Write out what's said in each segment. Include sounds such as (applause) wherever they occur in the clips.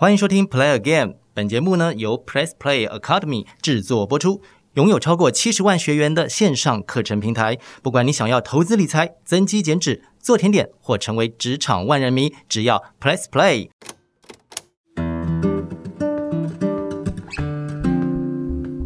欢迎收听 Play Again，本节目呢由 Press Play Academy 制作播出，拥有超过七十万学员的线上课程平台。不管你想要投资理财、增肌减脂、做甜点，或成为职场万人迷，只要 Press Play。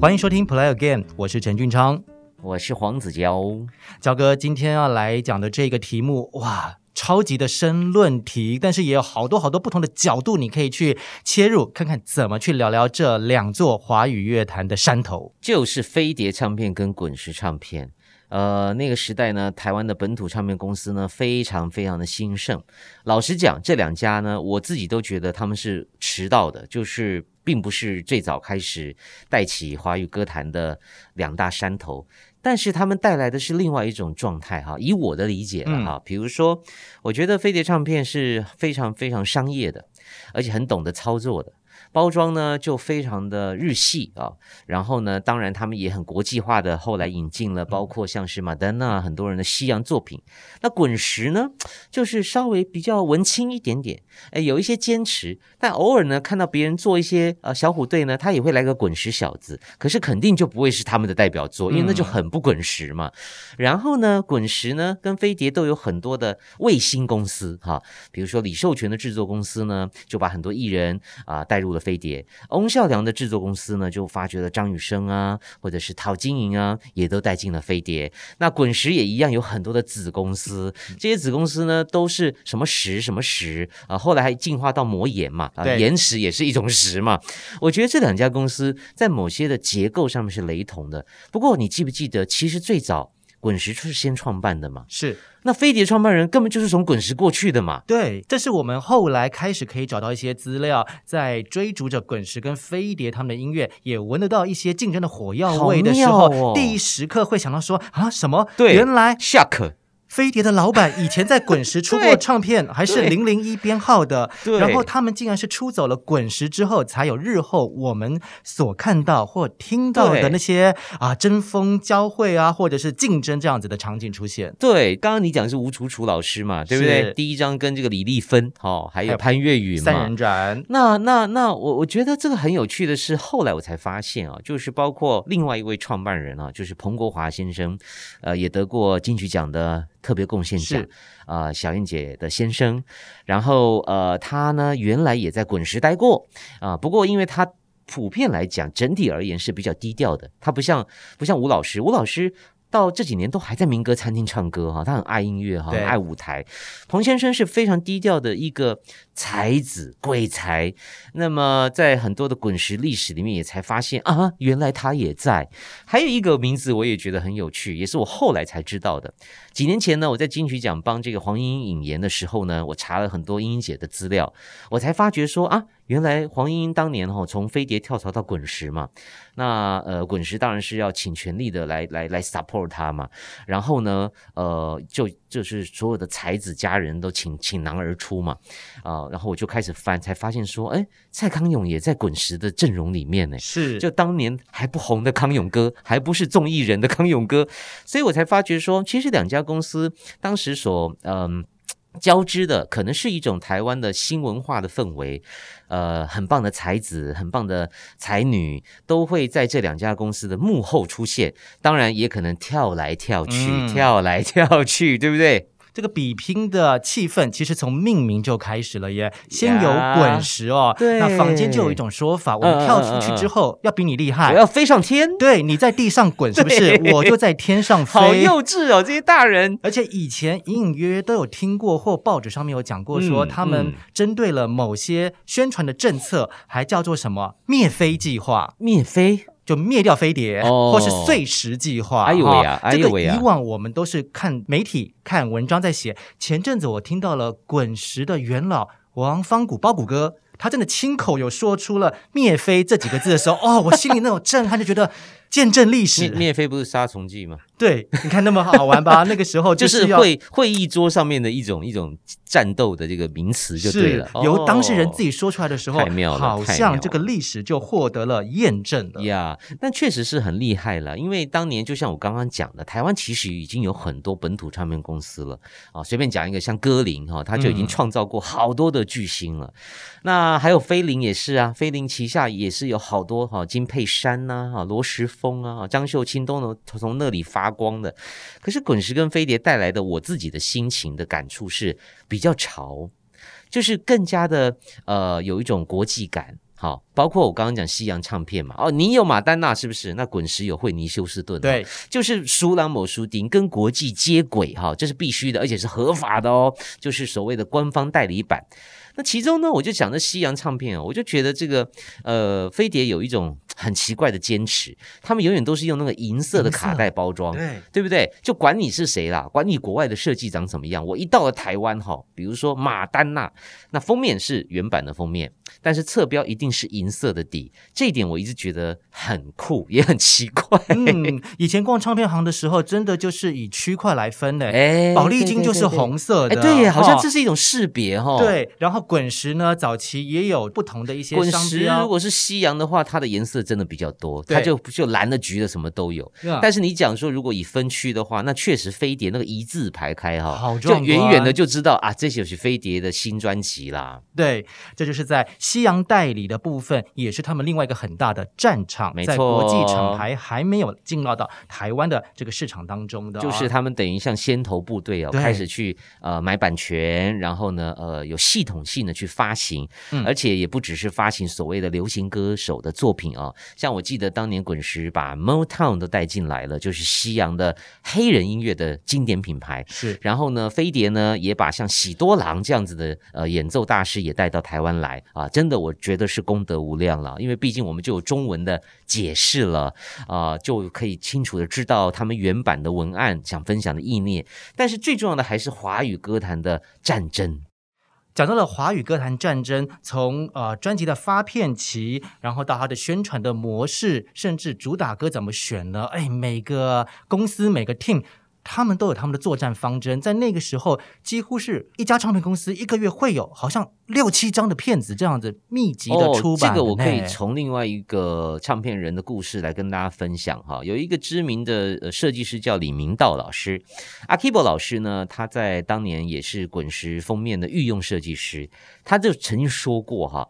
欢迎收听 Play Again，我是陈俊昌，我是黄子佼。娇哥，今天要来讲的这个题目，哇！超级的申论题，但是也有好多好多不同的角度，你可以去切入，看看怎么去聊聊这两座华语乐坛的山头，就是飞碟唱片跟滚石唱片。呃，那个时代呢，台湾的本土唱片公司呢，非常非常的兴盛。老实讲，这两家呢，我自己都觉得他们是迟到的，就是并不是最早开始带起华语歌坛的两大山头。但是他们带来的是另外一种状态哈，以我的理解了哈，比如说，我觉得飞碟唱片是非常非常商业的，而且很懂得操作的。包装呢就非常的日系啊，然后呢，当然他们也很国际化的，后来引进了包括像是马丹娜很多人的西洋作品。那滚石呢，就是稍微比较文青一点点，哎，有一些坚持，但偶尔呢看到别人做一些呃小虎队呢，他也会来个滚石小子，可是肯定就不会是他们的代表作，因为那就很不滚石嘛。然后呢，滚石呢跟飞碟都有很多的卫星公司哈，比如说李寿全的制作公司呢，就把很多艺人啊带入了。飞碟，翁孝良的制作公司呢，就发掘了张雨生啊，或者是陶晶莹啊，也都带进了飞碟。那滚石也一样，有很多的子公司，这些子公司呢，都是什么石什么石啊，后来还进化到魔岩嘛，啊，岩石也是一种石嘛。我觉得这两家公司在某些的结构上面是雷同的。不过你记不记得，其实最早滚石是先创办的嘛？是。那飞碟创办人根本就是从滚石过去的嘛？对，这是我们后来开始可以找到一些资料，在追逐着滚石跟飞碟他们的音乐，也闻得到一些竞争的火药味的时候，第一时刻会想到说啊，什么？对，原来 shock。飞碟的老板以前在滚石出过唱片，还是零零一编号的。然后他们竟然是出走了滚石之后，才有日后我们所看到或听到的那些啊争锋交汇啊，或者是竞争这样子的场景出现。对，刚刚你讲的是吴楚楚老师嘛，对不对？第一张跟这个李丽芬，哦，还有潘越云三人转。那那那我我觉得这个很有趣的是，后来我才发现啊，就是包括另外一位创办人啊，就是彭国华先生，呃，也得过金曲奖的。特别贡献奖啊，小燕姐的先生，然后呃，他呢原来也在滚石待过啊，不过因为他普遍来讲，整体而言是比较低调的，他不像不像吴老师，吴老师。到这几年都还在民歌餐厅唱歌哈，他很爱音乐哈，爱舞台。彭先生是非常低调的一个才子鬼才。那么在很多的滚石历史里面，也才发现啊，原来他也在。还有一个名字我也觉得很有趣，也是我后来才知道的。几年前呢，我在金曲奖帮这个黄莺莺引言的时候呢，我查了很多莺莺姐的资料，我才发觉说啊。原来黄莺莺当年哈从飞碟跳槽到滚石嘛，那呃滚石当然是要请全力的来来来 support 他嘛，然后呢呃就就是所有的才子佳人都倾倾囊而出嘛，啊然后我就开始翻才发现说哎蔡康永也在滚石的阵容里面呢，是就当年还不红的康永哥，还不是综艺人的康永哥，所以我才发觉说其实两家公司当时所嗯。交织的可能是一种台湾的新文化的氛围，呃，很棒的才子、很棒的才女都会在这两家公司的幕后出现，当然也可能跳来跳去、跳来跳去，对不对？这个比拼的气氛其实从命名就开始了耶，先有滚石哦，那坊间就有一种说法，我们跳出去之后要比你厉害，我要飞上天，对你在地上滚是不是？我就在天上飞，(laughs) 好幼稚哦，这些大人。而且以前隐隐约约都有听过，或报纸上面有讲过，说他们针对了某些宣传的政策，还叫做什么？灭飞计划，灭飞。就灭掉飞碟，或是碎石计划。哎呦喂呀！这个以往我们都是看媒体、看文章在写。前阵子我听到了滚石的元老王方谷包谷哥，他真的亲口有说出了“灭飞”这几个字的时候，哦，我心里那种震撼，就觉得。见证历史。灭飞不是杀虫剂吗？对，你看那么好玩吧？(laughs) 那个时候就是会会议桌上面的一种一种战斗的这个名词就对了。由当事人自己说出来的时候，太妙了，好像这个历史就获得了验证了呀。但确实是很厉害了，因为当年就像我刚刚讲的，台湾其实已经有很多本土唱片公司了啊。随便讲一个，像歌林哈，他就已经创造过好多的巨星了。那还有飞林也是啊，飞林旗下也是有好多哈，金佩珊呐，哈，罗时丰啊，张秀清都能从那里发光的。可是滚石跟飞碟带来的我自己的心情的感触是比较潮，就是更加的呃有一种国际感。好，包括我刚刚讲西洋唱片嘛，哦，你有马丹娜是不是？那滚石有惠尼休斯顿，对，就是苏朗某书丁跟国际接轨哈，这是必须的，而且是合法的哦，就是所谓的官方代理版。那其中呢，我就讲这西洋唱片啊，我就觉得这个呃飞碟有一种很奇怪的坚持，他们永远都是用那个银色的卡带包装，对对不对？就管你是谁啦，管你国外的设计长怎么样，我一到了台湾哈，比如说马丹娜，那封面是原版的封面，但是侧标一定是银色的底，这一点我一直觉得很酷，也很奇怪。嗯，以前逛唱片行的时候，真的就是以区块来分的，哎，宝丽金就是红色的，对，好像这是一种识别哈，对，然后。滚石呢，早期也有不同的一些。滚石如果是西洋的话，它的颜色真的比较多，它就就蓝的、橘的什么都有。但是你讲说，如果以分区的话，那确实飞碟那个一字排开哈，就远远的就知道啊，这就是飞碟的新专辑啦。对，这就是在西洋代理的部分，也是他们另外一个很大的战场。没错，国际厂牌还没有进入到台湾的这个市场当中的，就是他们等于像先头部队哦，开始去呃买版权，然后呢呃有系统性。的去发行，而且也不只是发行所谓的流行歌手的作品啊，像我记得当年滚石把 Motown 都带进来了，就是西洋的黑人音乐的经典品牌。是，然后呢，飞碟呢也把像喜多郎这样子的呃演奏大师也带到台湾来啊，真的我觉得是功德无量了，因为毕竟我们就有中文的解释了啊，就可以清楚的知道他们原版的文案想分享的意念。但是最重要的还是华语歌坛的战争。讲到了华语歌坛战争，从呃专辑的发片期，然后到它的宣传的模式，甚至主打歌怎么选呢？哎，每个公司每个 team。他们都有他们的作战方针，在那个时候，几乎是一家唱片公司一个月会有好像六七张的片子这样子密集的出版。这个我可以从另外一个唱片人的故事来跟大家分享哈。有一个知名的设计师叫李明道老师，阿 Kibo 老师呢，他在当年也是滚石封面的御用设计师，他就曾经说过哈，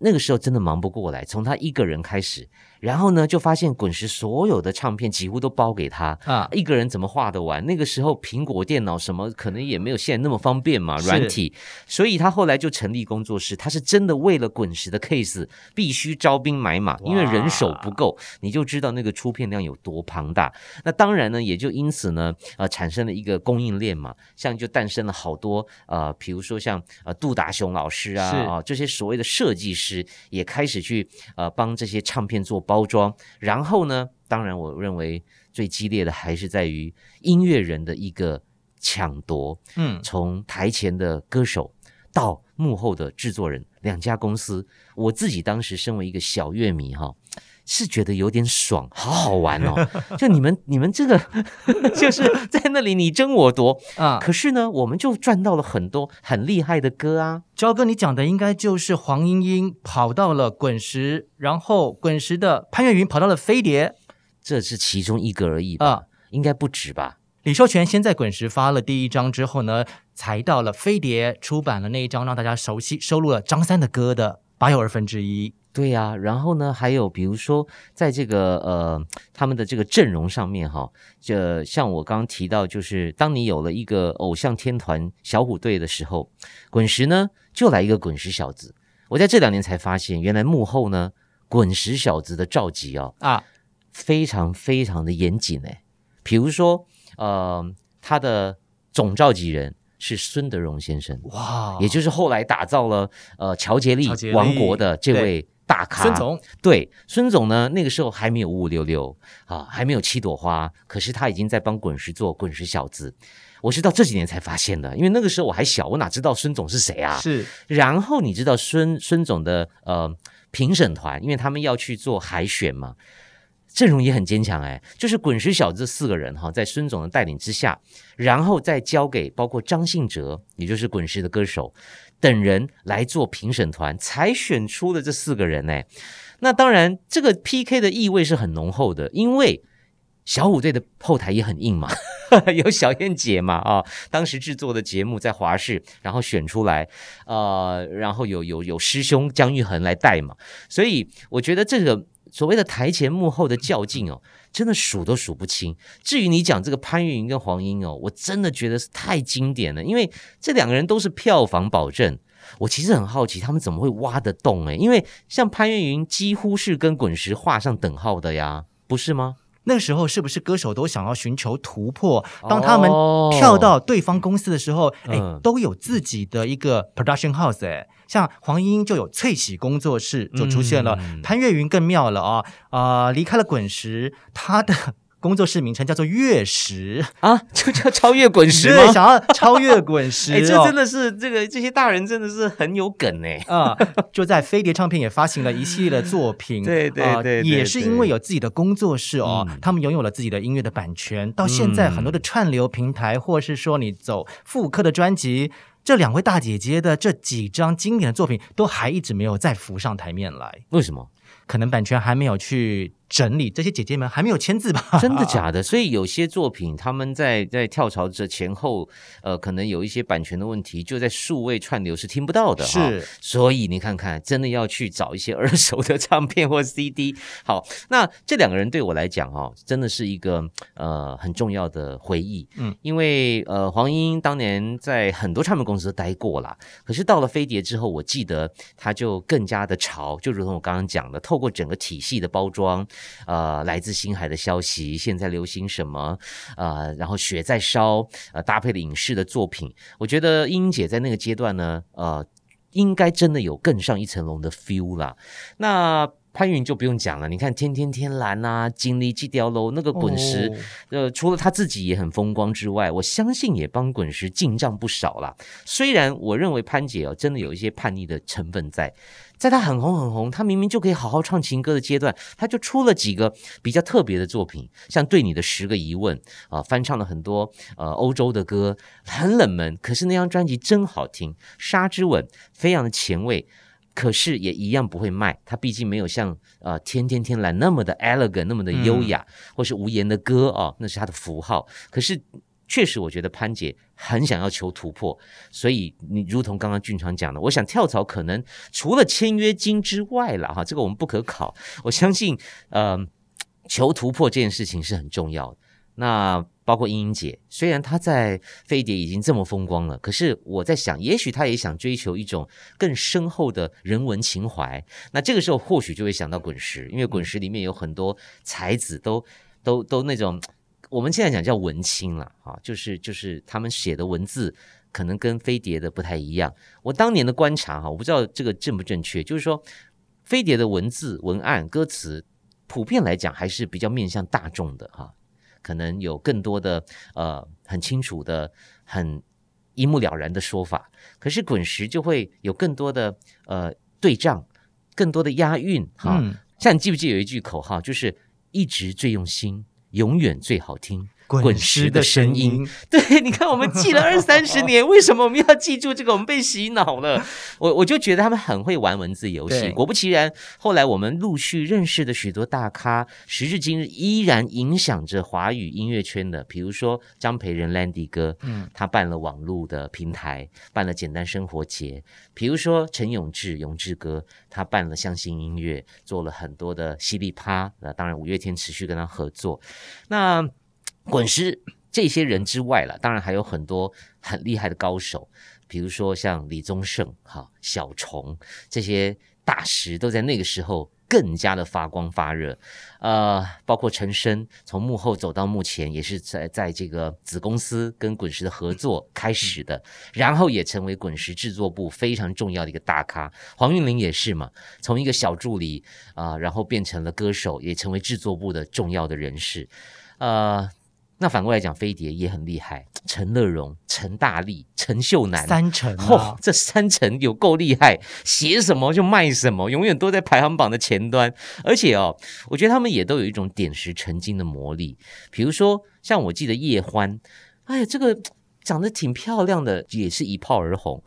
那个时候真的忙不过来，从他一个人开始。然后呢，就发现滚石所有的唱片几乎都包给他啊，一个人怎么画得完？那个时候苹果电脑什么可能也没有现在那么方便嘛，软体，所以他后来就成立工作室。他是真的为了滚石的 case 必须招兵买马，因为人手不够，你就知道那个出片量有多庞大。那当然呢，也就因此呢，呃，产生了一个供应链嘛，像就诞生了好多呃，比如说像呃杜达雄老师啊啊这些所谓的设计师也开始去呃帮这些唱片做。包装，然后呢？当然，我认为最激烈的还是在于音乐人的一个抢夺。嗯，从台前的歌手到幕后的制作人，两家公司，我自己当时身为一个小乐迷，哈。是觉得有点爽，好好玩哦！(laughs) 就你们，你们这个 (laughs) 就是在那里你争我夺啊！可是呢，我们就赚到了很多很厉害的歌啊！焦哥，你讲的应该就是黄莺莺跑到了滚石，然后滚石的潘越云跑到了飞碟，这是其中一个而已吧？应该不止吧？李寿全先在滚石发了第一张之后呢，才到了飞碟出版了那一张让大家熟悉、收录了张三的歌的八又二分之一。对呀，然后呢，还有比如说，在这个呃他们的这个阵容上面哈，这像我刚刚提到，就是当你有了一个偶像天团小虎队的时候，滚石呢就来一个滚石小子。我在这两年才发现，原来幕后呢滚石小子的召集哦啊，非常非常的严谨哎。比如说呃，他的总召集人是孙德荣先生哇，也就是后来打造了呃乔杰利王国的这位。大咖孙总对孙总呢，那个时候还没有五五六六啊，还没有七朵花，可是他已经在帮滚石做滚石小子。我是到这几年才发现的，因为那个时候我还小，我哪知道孙总是谁啊？是。然后你知道孙孙总的呃评审团，因为他们要去做海选嘛，阵容也很坚强哎，就是滚石小子四个人哈，在孙总的带领之下，然后再交给包括张信哲，也就是滚石的歌手等人来做评审团，才选出了这四个人呢。那当然，这个 PK 的意味是很浓厚的，因为小虎队的后台也很硬嘛，(laughs) 有小燕姐嘛啊，当时制作的节目在华视，然后选出来，呃，然后有有有师兄姜育恒来带嘛，所以我觉得这个。所谓的台前幕后的较劲哦，真的数都数不清。至于你讲这个潘越云跟黄英哦，我真的觉得是太经典了，因为这两个人都是票房保证。我其实很好奇，他们怎么会挖得动诶，因为像潘越云几乎是跟滚石画上等号的呀，不是吗？那个时候是不是歌手都想要寻求突破？当他们跳到对方公司的时候，哎，都有自己的一个 production house 哎。像黄莺就有翠喜工作室就出现了，潘越云更妙了啊啊！离开了滚石，他的工作室名称叫做月石啊，就叫超越滚石 (laughs) 吗？想要超越滚石，哎，这真的是这个这些大人真的是很有梗哎啊！就在飞碟唱片也发行了一系列的作品，(laughs) 对对对，也是因为有自己的工作室哦，他们拥有了自己的音乐的版权，到现在很多的串流平台，或是说你走复刻的专辑。这两位大姐姐的这几张经典的作品，都还一直没有再浮上台面来。为什么？可能版权还没有去。整理这些姐姐们还没有签字吧？真的假的？所以有些作品他们在在跳槽这前后，呃，可能有一些版权的问题，就在数位串流是听不到的。是，所以你看看，真的要去找一些二手的唱片或 CD。好，那这两个人对我来讲哦，真的是一个呃很重要的回忆。嗯，因为呃黄莺当年在很多唱片公司都待过了，可是到了飞碟之后，我记得他就更加的潮，就如同我刚刚讲的，透过整个体系的包装。呃，来自星海的消息，现在流行什么？呃，然后雪在烧，呃，搭配的影视的作品，我觉得英姐在那个阶段呢，呃，应该真的有更上一层楼的 feel 啦。那潘云就不用讲了，你看天天天蓝啊，金力基雕楼那个滚石，呃，除了他自己也很风光之外，我相信也帮滚石进账不少啦。虽然我认为潘姐哦，真的有一些叛逆的成分在。在她很红很红，她明明就可以好好唱情歌的阶段，她就出了几个比较特别的作品，像《对你的十个疑问》啊，翻唱了很多呃欧洲的歌，很冷门，可是那张专辑真好听，《沙之吻》非常的前卫，可是也一样不会卖，它毕竟没有像呃《天天天蓝》那么的 elegant，那么的优雅，或是无言的歌哦，那是它的符号，可是。确实，我觉得潘姐很想要求突破，所以你如同刚刚俊昌讲的，我想跳槽可能除了签约金之外了哈，这个我们不可考。我相信，呃，求突破这件事情是很重要的。那包括英英姐，虽然她在飞碟已经这么风光了，可是我在想，也许她也想追求一种更深厚的人文情怀。那这个时候或许就会想到滚石，因为滚石里面有很多才子，都都都那种。我们现在讲叫文青了啊，就是就是他们写的文字可能跟飞碟的不太一样。我当年的观察哈，我不知道这个正不正确，就是说飞碟的文字、文案、歌词普遍来讲还是比较面向大众的哈，可能有更多的呃很清楚的、很一目了然的说法。可是滚石就会有更多的呃对仗，更多的押韵哈。像你记不记得有一句口号，就是一直最用心。永远最好听。滚石的声音，(laughs) 对，你看我们记了二三十年，为什么我们要记住这个？我们被洗脑了。我我就觉得他们很会玩文字游戏。果不其然，后来我们陆续认识的许多大咖，时至今日依然影响着华语音乐圈的。比如说张培仁 Landy 哥，嗯，他办了网络的平台，办了简单生活节。比如说陈永志永志哥，他办了相信音乐，做了很多的犀利趴。那当然五月天持续跟他合作。那滚石这些人之外了，当然还有很多很厉害的高手，比如说像李宗盛、哈小虫这些大师，都在那个时候更加的发光发热。呃，包括陈升从幕后走到幕前，也是在在这个子公司跟滚石的合作开始的，然后也成为滚石制作部非常重要的一个大咖。黄韵玲也是嘛，从一个小助理啊，然后变成了歌手，也成为制作部的重要的人士。呃。那反过来讲，飞碟也很厉害，陈乐融、陈大力、陈秀楠三成哦，这三成有够厉害，写什么就卖什么，永远都在排行榜的前端。而且哦，我觉得他们也都有一种点石成金的魔力。比如说，像我记得叶欢，哎呀，这个长得挺漂亮的，也是一炮而红。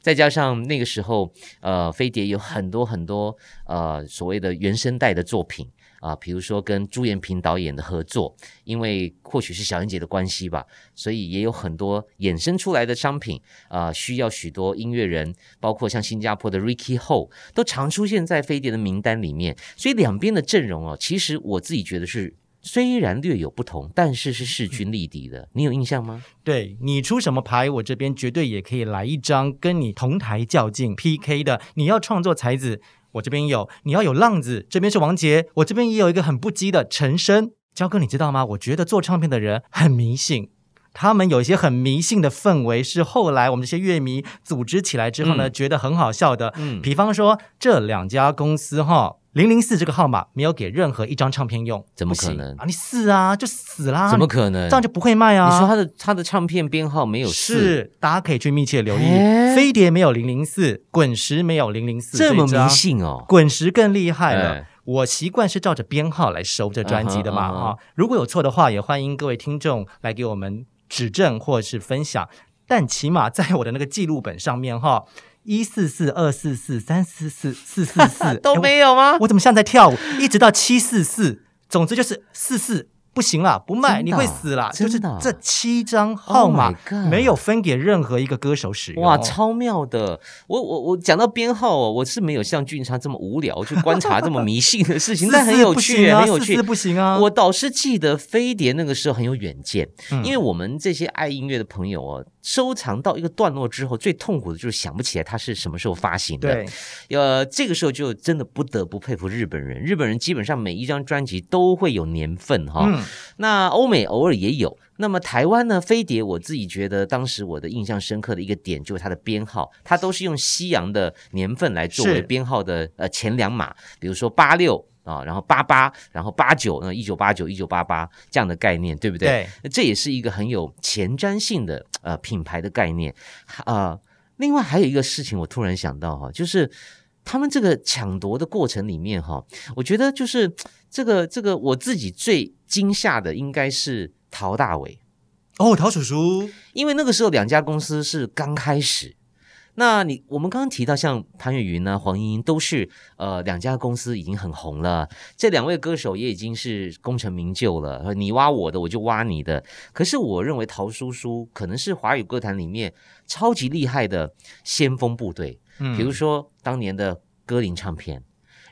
再加上那个时候，呃，飞碟有很多很多呃所谓的原声带的作品。啊，比如说跟朱延平导演的合作，因为或许是小燕姐的关系吧，所以也有很多衍生出来的商品啊，需要许多音乐人，包括像新加坡的 Ricky Ho 都常出现在飞碟的名单里面。所以两边的阵容哦，其实我自己觉得是虽然略有不同，但是是势均力敌的。你有印象吗？对你出什么牌，我这边绝对也可以来一张跟你同台较劲 PK 的。你要创作才子。我这边有，你要有浪子，这边是王杰，我这边也有一个很不羁的陈升。焦哥，你知道吗？我觉得做唱片的人很迷信，他们有一些很迷信的氛围，是后来我们这些乐迷组织起来之后呢，觉得很好笑的。嗯，比方说这两家公司哈。零零四这个号码没有给任何一张唱片用，怎么可能啊？你死啊，就死啦！怎么可能？这样就不会卖啊？你说他的他的唱片编号没有是？大家可以去密切留意，飞碟没有零零四，滚石没有零零四，这么迷信哦？滚石更厉害了，我习惯是照着编号来收这专辑的嘛啊！如果有错的话，也欢迎各位听众来给我们指正或者是分享。但起码在我的那个记录本上面哈。一四四二四四三四四四四四都没有吗？我怎么像在跳舞？一直到七四四，总之就是四四。不行了，不卖你会死了。就是这七张号码没有分给任何一个歌手使用。哇，超妙的！我我我讲到编号哦，我是没有像俊昌这么无聊去观察这么迷信的事情，但很有趣，很有趣。不行啊！我倒是记得飞碟那个时候很有远见，因为我们这些爱音乐的朋友哦，收藏到一个段落之后，最痛苦的就是想不起来它是什么时候发行的。对，呃，这个时候就真的不得不佩服日本人。日本人基本上每一张专辑都会有年份哈。那欧美偶尔也有，那么台湾呢？飞碟，我自己觉得当时我的印象深刻的一个点就是它的编号，它都是用西洋的年份来作为编号的呃前两码，比如说八六啊，然后八八，然后八九，那一九八九、一九八八这样的概念，对不对？对，这也是一个很有前瞻性的呃品牌的概念啊。另外还有一个事情，我突然想到哈，就是他们这个抢夺的过程里面哈，我觉得就是这个这个我自己最。惊吓的应该是陶大伟哦，陶叔叔，因为那个时候两家公司是刚开始。那你我们刚刚提到像潘越云呢、黄莺莺都是呃两家公司已经很红了，这两位歌手也已经是功成名就了。你挖我的，我就挖你的。可是我认为陶叔叔可能是华语歌坛里面超级厉害的先锋部队，嗯，比如说当年的歌林唱片。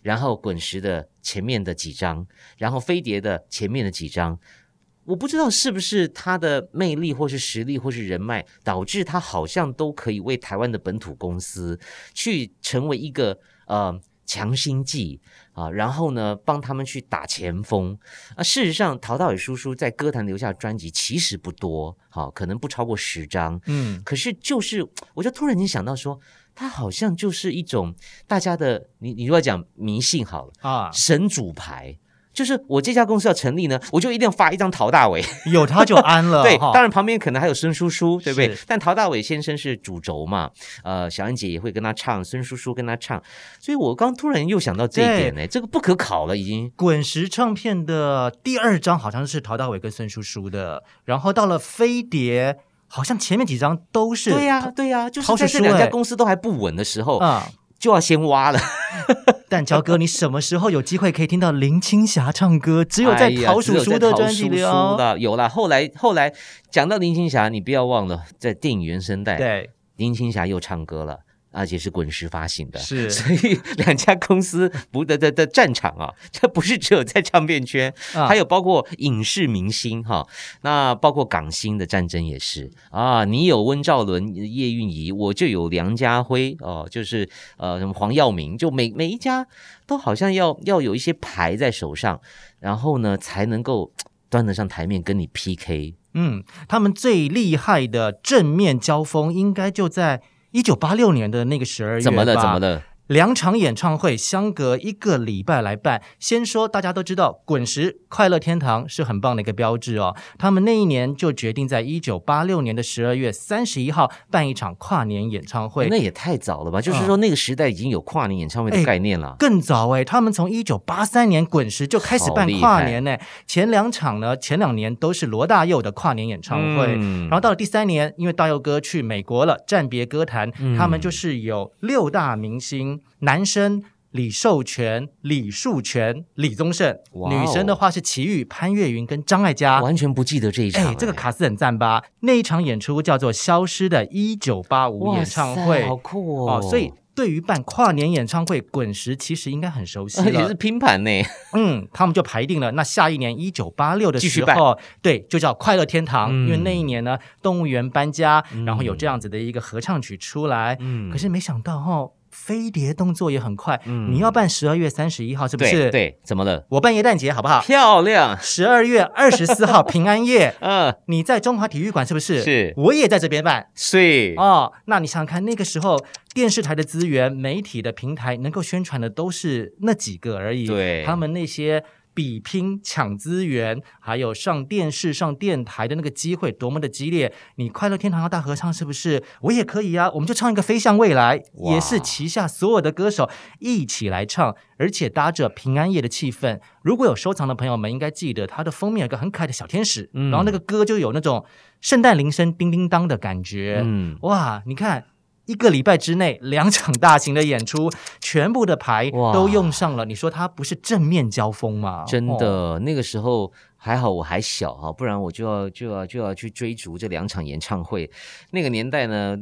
然后滚石的前面的几张，然后飞碟的前面的几张，我不知道是不是他的魅力，或是实力，或是人脉，导致他好像都可以为台湾的本土公司去成为一个呃强心剂啊，然后呢帮他们去打前锋啊。事实上，陶大伟叔叔在歌坛留下专辑其实不多，好，可能不超过十张，嗯，可是就是我就突然间想到说。他好像就是一种大家的，你你如果讲迷信好了啊，神主牌，就是我这家公司要成立呢，我就一定要发一张陶大伟，(laughs) 有他就安了。对，当然旁边可能还有孙叔叔，对不对？但陶大伟先生是主轴嘛，呃，小安姐也会跟他唱，孙叔叔跟他唱，所以我刚突然又想到这一点呢，这个不可考了，已经。滚石唱片的第二张好像是陶大伟跟孙叔叔的，然后到了飞碟。好像前面几张都是对呀，对呀，就是在这两家公司都还不稳的时候啊，就要先挖了。(laughs) 但乔哥，你什么时候有机会可以听到林青霞唱歌？只有在陶叔叔的专辑里哦。有啦，后来后来讲到林青霞，你不要忘了，在电影原声带，对，林青霞又唱歌了。而且是滚石发行的，是，所以 (laughs) 两家公司不的的的战场啊，这不是只有在唱片圈，还有包括影视明星哈，那包括港星的战争也是啊，你有温兆伦、叶蕴仪，我就有梁家辉哦，就是呃什么黄耀明，就每每一家都好像要要有一些牌在手上，然后呢才能够端得上台面跟你 PK。嗯，他们最厉害的正面交锋应该就在。一九八六年的那个十二月，怎么了？怎么了？两场演唱会相隔一个礼拜来办。先说大家都知道，滚石快乐天堂是很棒的一个标志哦。他们那一年就决定在一九八六年的十二月三十一号办一场跨年演唱会。那也太早了吧？就是说那个时代已经有跨年演唱会的概念了。更早哎，他们从一九八三年滚石就开始办跨年呢。前两场呢，前两年都是罗大佑的跨年演唱会。然后到了第三年，因为大佑哥去美国了，暂别歌坛，他们就是有六大明星。男生李寿全、李树全、李宗盛；女生的话是齐豫、潘越云跟张艾嘉。完全不记得这一场，哎，这个卡斯很赞吧？那一场演出叫做《消失的一九八五》演唱会，好酷哦！所以对于办跨年演唱会，滚石其实应该很熟悉了，(laughs) 也是拼盘呢。(laughs) 嗯，他们就排定了，那下一年一九八六的时候，对，就叫快乐天堂，因为那一年呢，动物园搬家，然后有这样子的一个合唱曲出来。嗯，可是没想到哈。飞碟动作也很快，嗯你要办十二月三十一号是不是？对，怎么了？我办元旦节好不好？漂亮！十二月二十四号平安夜，(laughs) 嗯，你在中华体育馆是不是？是，我也在这边办。是哦，那你想想看，那个时候电视台的资源、媒体的平台能够宣传的都是那几个而已。对，他们那些。比拼抢资源，还有上电视、上电台的那个机会多么的激烈！你快乐天堂要大合唱是不是？我也可以啊，我们就唱一个《飞向未来》，也是旗下所有的歌手一起来唱，而且搭着平安夜的气氛。如果有收藏的朋友们，应该记得它的封面有个很可爱的小天使，然后那个歌就有那种圣诞铃声叮叮当的感觉。嗯，哇，你看。一个礼拜之内，两场大型的演出，全部的牌都用上了。你说他不是正面交锋吗？真的，那个时候。还好我还小哈，不然我就要就要就要去追逐这两场演唱会。那个年代呢，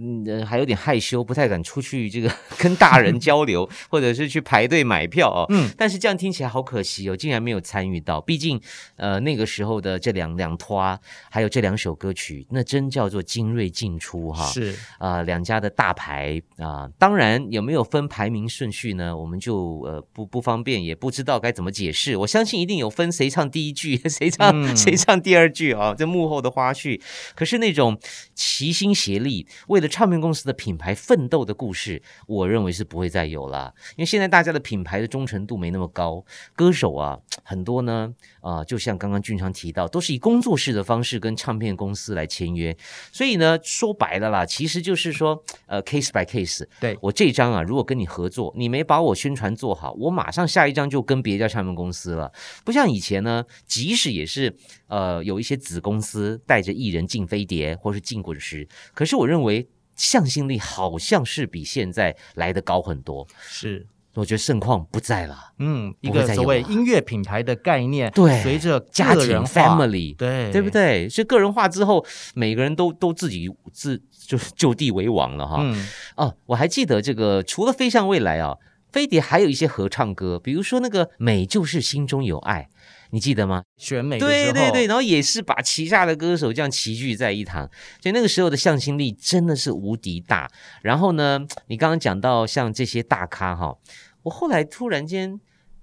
还有点害羞，不太敢出去这个 (laughs) 跟大人交流，(laughs) 或者是去排队买票哦。嗯，但是这样听起来好可惜哦，竟然没有参与到。毕竟呃那个时候的这两两拖，还有这两首歌曲，那真叫做精锐进出哈。是啊，两家的大牌啊，当然有没有分排名顺序呢？我们就呃不不方便，也不知道该怎么解释。我相信一定有分谁唱第一句 (laughs) 谁。谁唱谁唱第二句啊？这幕后的花絮，可是那种齐心协力为了唱片公司的品牌奋斗的故事，我认为是不会再有了。因为现在大家的品牌的忠诚度没那么高，歌手啊很多呢啊，就像刚刚俊昌提到，都是以工作室的方式跟唱片公司来签约，所以呢说白了啦，其实就是说呃 case by case。对我这张啊，如果跟你合作，你没把我宣传做好，我马上下一张就跟别家唱片公司了。不像以前呢，即使也是呃，有一些子公司带着艺人进飞碟或是进滚石，可是我认为向心力好像是比现在来的高很多。是，我觉得盛况不在了。嗯，一个所谓音乐品牌的概念，对，随着家庭 family，对，对不对？所以个人化之后，每个人都都自己自就就地为王了哈。嗯，哦，我还记得这个，除了飞向未来啊，飞碟还有一些合唱歌，比如说那个美就是心中有爱。你记得吗？选美对对对，然后也是把旗下的歌手这样齐聚在一堂，所以那个时候的向心力真的是无敌大。然后呢，你刚刚讲到像这些大咖哈，我后来突然间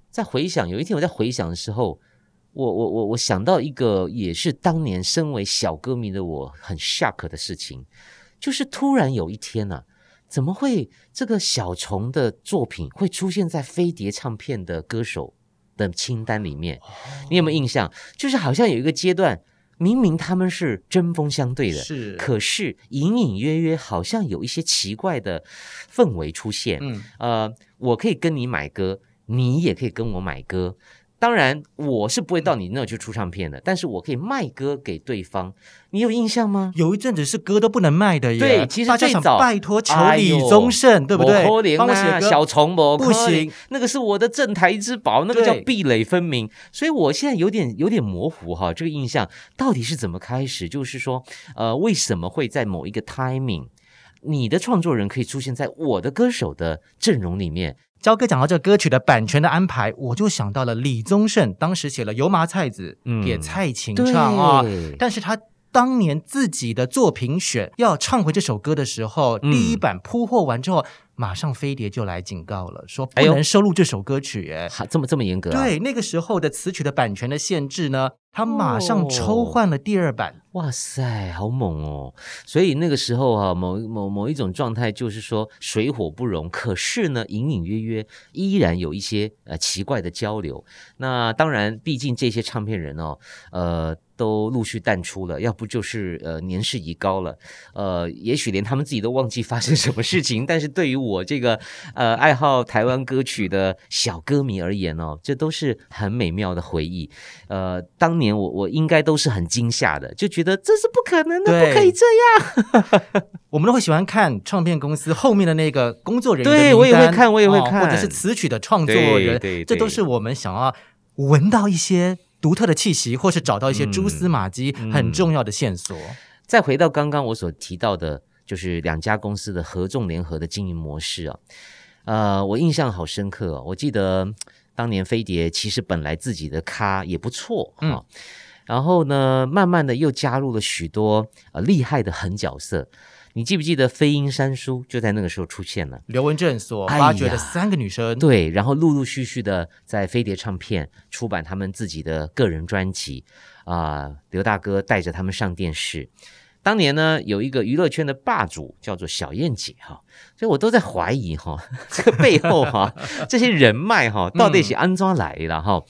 在回想，有一天我在回想的时候，我我我我想到一个也是当年身为小歌迷的我很 shock 的事情，就是突然有一天呢，怎么会这个小虫的作品会出现在飞碟唱片的歌手？的清单里面，你有没有印象？就是好像有一个阶段，明明他们是针锋相对的，是，可是隐隐约约好像有一些奇怪的氛围出现。嗯，呃，我可以跟你买歌，你也可以跟我买歌。当然，我是不会到你那去出唱片的，但是我可以卖歌给对方。你有印象吗？有一阵子是歌都不能卖的耶。对，其实最早拜托求李宗盛，对不对？帮我写歌，小虫不不行，那个是我的镇台之宝，那个叫壁垒分明。所以我现在有点有点模糊哈，这个印象到底是怎么开始？就是说，呃，为什么会在某一个 timing，你的创作人可以出现在我的歌手的阵容里面？焦哥讲到这个歌曲的版权的安排，我就想到了李宗盛当时写了《油麻菜籽》给蔡琴唱啊，但是他当年自己的作品选要唱回这首歌的时候，第一版铺货完之后，马上飞碟就来警告了，说不能收录这首歌曲。哎，这么这么严格？对，那个时候的词曲的版权的限制呢，他马上抽换了第二版。哇塞，好猛哦！所以那个时候哈，某某某一种状态就是说水火不容，可是呢，隐隐约约依然有一些呃奇怪的交流。那当然，毕竟这些唱片人哦，呃。都陆续淡出了，要不就是呃年事已高了，呃，也许连他们自己都忘记发生什么事情。(laughs) 但是对于我这个呃爱好台湾歌曲的小歌迷而言哦，这都是很美妙的回忆。呃，当年我我应该都是很惊吓的，就觉得这是不可能的，不可以这样。(laughs) 我们都会喜欢看唱片公司后面的那个工作人员，对我也会看，我也会看，或者是词曲的创作人，这都是我们想要闻到一些。独特的气息，或是找到一些蛛丝马迹，很重要的线索。再回到刚刚我所提到的，就是两家公司的合纵联合的经营模式啊。呃，我印象好深刻哦。我记得当年飞碟其实本来自己的咖也不错嗯，然后呢，慢慢的又加入了许多呃厉害的狠角色。你记不记得飞鹰三叔就在那个时候出现了？刘文正所发掘的三个女生，对，然后陆陆续续的在飞碟唱片出版他们自己的个人专辑啊，刘大哥带着他们上电视。当年呢，有一个娱乐圈的霸主叫做小燕姐哈，所以我都在怀疑哈，(laughs) 这个背后哈，这些人脉哈，到底是安装来了哈？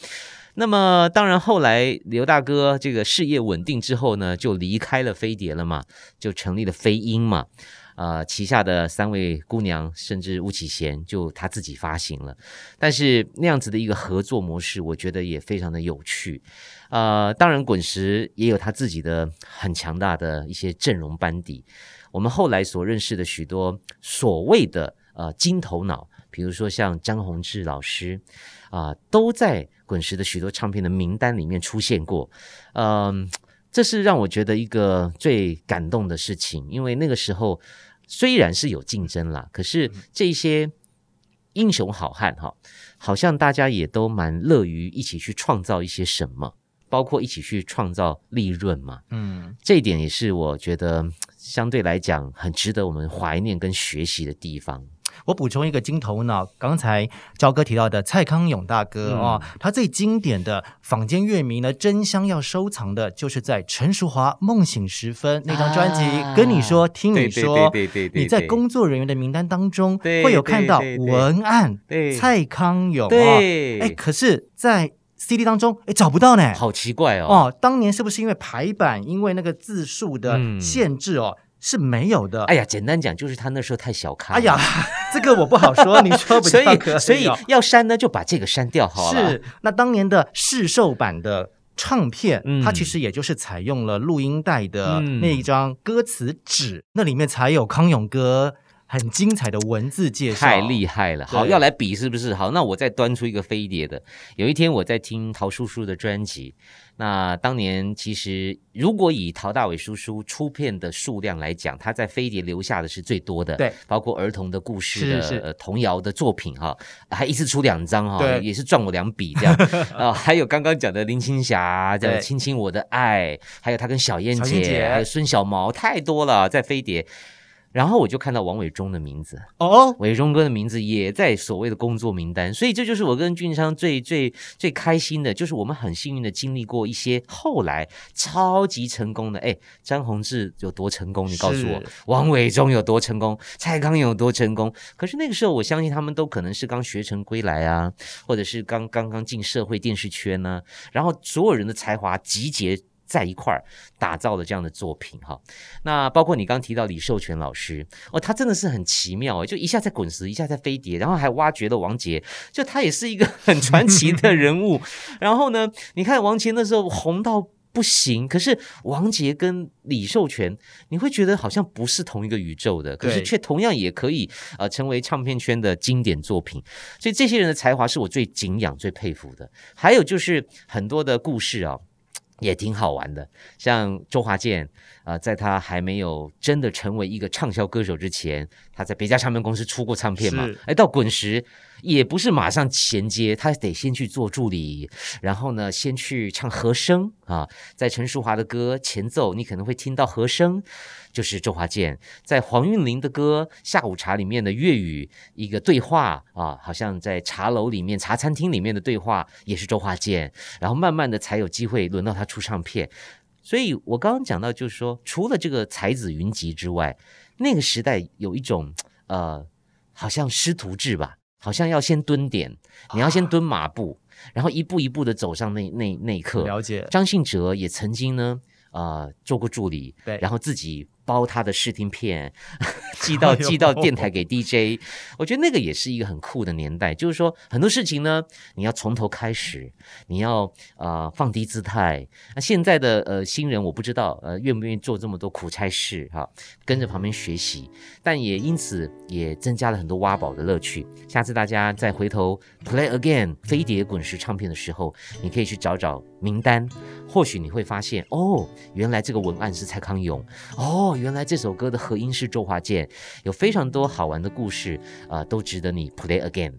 那么，当然，后来刘大哥这个事业稳定之后呢，就离开了飞碟了嘛，就成立了飞鹰嘛，啊，旗下的三位姑娘，甚至巫启贤，就他自己发行了。但是那样子的一个合作模式，我觉得也非常的有趣。呃，当然，滚石也有他自己的很强大的一些阵容班底。我们后来所认识的许多所谓的呃金头脑，比如说像张宏志老师啊，都在。滚石的许多唱片的名单里面出现过，嗯，这是让我觉得一个最感动的事情，因为那个时候虽然是有竞争啦，可是这些英雄好汉哈，好像大家也都蛮乐于一起去创造一些什么，包括一起去创造利润嘛，嗯，这一点也是我觉得相对来讲很值得我们怀念跟学习的地方。我补充一个金头脑，刚才焦哥提到的蔡康永大哥啊，他最经典的坊间乐迷呢，真香要收藏的，就是在陈淑华《梦醒时分》那张专辑。跟你说，听你说，你在工作人员的名单当中会有看到文案，蔡康永啊，哎，可是，在 CD 当中，哎，找不到呢，好奇怪哦。哦，当年是不是因为排版，因为那个字数的限制哦？是没有的。哎呀，简单讲就是他那时候太小看。哎呀，(laughs) 这个我不好说。你说，所以所以要删呢，就把这个删掉好了。是，那当年的试售版的唱片，它其实也就是采用了录音带的那一张歌词纸，那里面才有康永哥。很精彩的文字介绍，太厉害了。好，要来比是不是？好，那我再端出一个飞碟的。有一天我在听陶叔叔的专辑，那当年其实如果以陶大伟叔叔出片的数量来讲，他在飞碟留下的是最多的。对，包括儿童的故事的童谣的作品哈，还一次出两张哈，也是赚我两笔这样啊。(laughs) 还有刚刚讲的林青霞，叫亲亲我的爱，还有他跟小燕姐，还有孙小毛，太多了，在飞碟。然后我就看到王伟忠的名字哦，伟忠哥的名字也在所谓的工作名单，所以这就是我跟俊昌最最最开心的，就是我们很幸运的经历过一些后来超级成功的。哎，张宏志有多成功？你告诉我，王伟忠有多成功？蔡康永有多成功？可是那个时候，我相信他们都可能是刚学成归来啊，或者是刚刚刚进社会电视圈呢，然后所有人的才华集结。在一块儿打造的这样的作品哈，那包括你刚提到李寿全老师哦，他真的是很奇妙就一下在滚石，一下在飞碟，然后还挖掘了王杰，就他也是一个很传奇的人物。(laughs) 然后呢，你看王杰那时候红到不行，可是王杰跟李寿全，你会觉得好像不是同一个宇宙的，可是却同样也可以呃成为唱片圈的经典作品。所以这些人的才华是我最敬仰、最佩服的。还有就是很多的故事啊。也挺好玩的，像周华健啊，在他还没有真的成为一个畅销歌手之前，他在别家唱片公司出过唱片嘛？哎，到滚石也不是马上衔接，他得先去做助理，然后呢，先去唱和声啊。在陈淑华的歌前奏，你可能会听到和声，就是周华健；在黄韵玲的歌《下午茶》里面的粤语一个对话啊，好像在茶楼里面、茶餐厅里面的对话也是周华健。然后慢慢的才有机会轮到他出唱片。所以我刚刚讲到，就是说，除了这个才子云集之外，那个时代有一种呃，好像师徒制吧。好像要先蹲点，你要先蹲马步，然后一步一步的走上那那那一刻。了解。张信哲也曾经呢，呃，做过助理，对，然后自己。包他的试听片，(laughs) 寄到寄到电台给 DJ，我觉得那个也是一个很酷的年代。就是说很多事情呢，你要从头开始，你要呃放低姿态。那现在的呃新人，我不知道呃愿不愿意做这么多苦差事哈，跟着旁边学习，但也因此也增加了很多挖宝的乐趣。下次大家再回头 play again 飞碟滚石唱片的时候，你可以去找找名单，或许你会发现哦，原来这个文案是蔡康永哦。原来这首歌的和音是周华健，有非常多好玩的故事啊，都值得你 play again。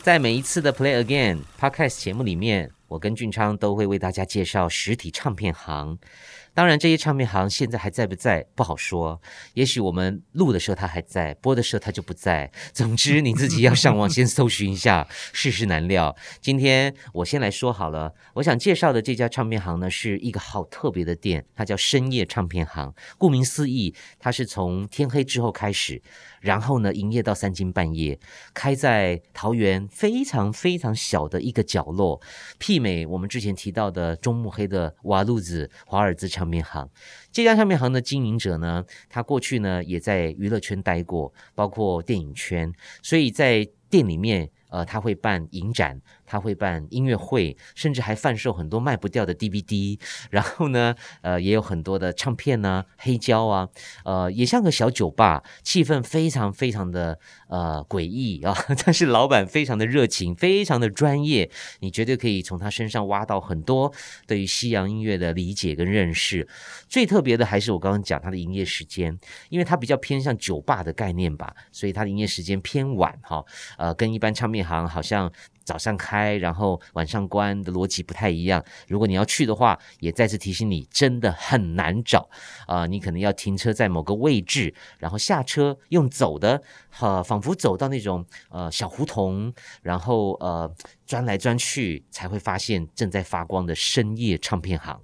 在每一次的 play again podcast 节目里面，我跟俊昌都会为大家介绍实体唱片行。当然，这些唱片行现在还在不在不好说。也许我们录的时候它还在，播的时候它就不在。总之，你自己要上网先搜寻一下，世事难料。今天我先来说好了，我想介绍的这家唱片行呢，是一个好特别的店，它叫深夜唱片行。顾名思义，它是从天黑之后开始。然后呢，营业到三更半夜，开在桃园非常非常小的一个角落，媲美我们之前提到的中目黑的瓦路子华尔兹唱片行。这家唱片行的经营者呢，他过去呢也在娱乐圈待过，包括电影圈，所以在店里面。呃，他会办影展，他会办音乐会，甚至还贩售很多卖不掉的 DVD。然后呢，呃，也有很多的唱片呢，黑胶啊，呃，也像个小酒吧，气氛非常非常的呃诡异啊。(laughs) 但是老板非常的热情，非常的专业，你绝对可以从他身上挖到很多对于西洋音乐的理解跟认识。最特别的还是我刚刚讲他的营业时间，因为他比较偏向酒吧的概念吧，所以他的营业时间偏晚哈。呃，跟一般唱片。行好像早上开，然后晚上关的逻辑不太一样。如果你要去的话，也再次提醒你，真的很难找啊！你可能要停车在某个位置，然后下车用走的，哈，仿佛走到那种呃小胡同，然后呃钻来钻去，才会发现正在发光的深夜唱片行。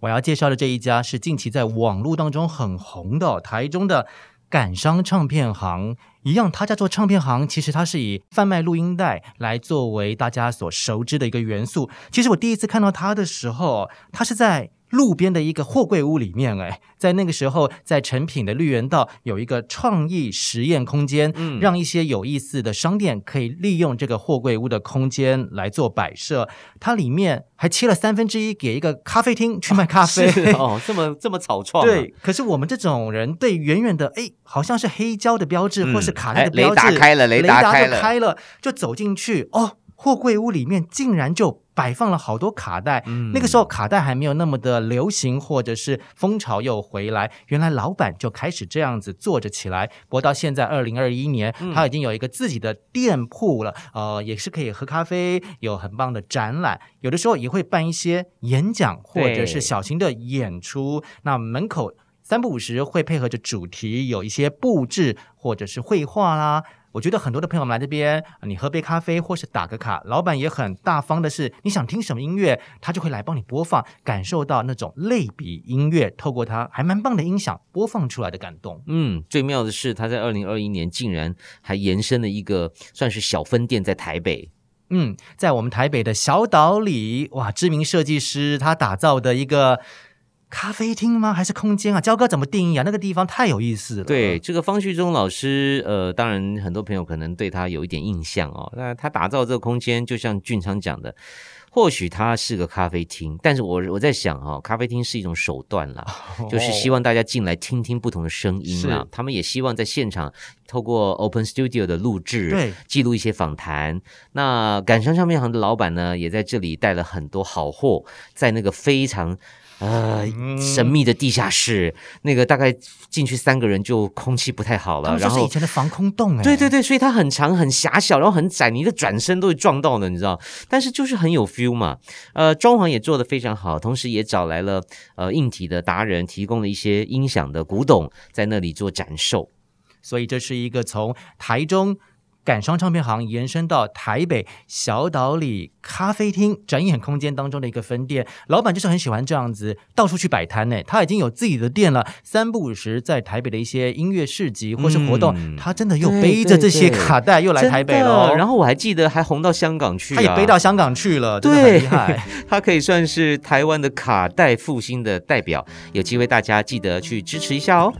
我要介绍的这一家是近期在网络当中很红的台中的。感伤唱片行一样，他家做唱片行，其实他是以贩卖录音带来作为大家所熟知的一个元素。其实我第一次看到他的时候，他是在。路边的一个货柜屋里面，哎，在那个时候，在成品的绿园道有一个创意实验空间，嗯，让一些有意思的商店可以利用这个货柜屋的空间来做摆设。它里面还切了三分之一给一个咖啡厅去卖咖啡 (laughs) 哦，这么这么草创。对，可是我们这种人对远远的，哎，好像是黑胶的标志，或是卡带的标志，雷达开了，雷达开了，就走进去，哦。货柜屋里面竟然就摆放了好多卡带，那个时候卡带还没有那么的流行，或者是风潮又回来，原来老板就开始这样子做着起来。不过到现在二零二一年，他已经有一个自己的店铺了，呃，也是可以喝咖啡，有很棒的展览，有的时候也会办一些演讲或者是小型的演出。那门口三不五时会配合着主题有一些布置或者是绘画啦。我觉得很多的朋友们来这边，你喝杯咖啡或是打个卡，老板也很大方的是，你想听什么音乐，他就会来帮你播放，感受到那种类比音乐，透过他还蛮棒的音响播放出来的感动。嗯，最妙的是他在二零二一年竟然还延伸了一个算是小分店在台北。嗯，在我们台北的小岛里，哇，知名设计师他打造的一个。咖啡厅吗？还是空间啊？焦哥怎么定义啊？那个地方太有意思了。对，这个方旭中老师，呃，当然很多朋友可能对他有一点印象哦。那他打造这个空间，就像俊昌讲的，或许他是个咖啡厅，但是我我在想哈，咖啡厅是一种手段啦，(laughs) 就是希望大家进来听听不同的声音啦。他们也希望在现场透过 Open Studio 的录制，对，记录一些访谈。那感伤唱片行的老板呢，也在这里带了很多好货，在那个非常。呃神秘的地下室，那个大概进去三个人就空气不太好了。然后是以前的防空洞哎，对对对，所以它很长很狭小，然后很窄，你的转身都会撞到的，你知道？但是就是很有 feel 嘛。呃，装潢也做得非常好，同时也找来了呃硬体的达人，提供了一些音响的古董，在那里做展售。所以这是一个从台中。感伤唱片行延伸到台北小岛里咖啡厅展演空间当中的一个分店，老板就是很喜欢这样子到处去摆摊呢。他已经有自己的店了，三不五时在台北的一些音乐市集或是活动，他真的又背着这些卡带又来台北了。然后我还记得还红到香港去，他也背到香港去了，真的很厉害。(laughs) 他可以算是台湾的卡带复兴的代表，有机会大家记得去支持一下哦。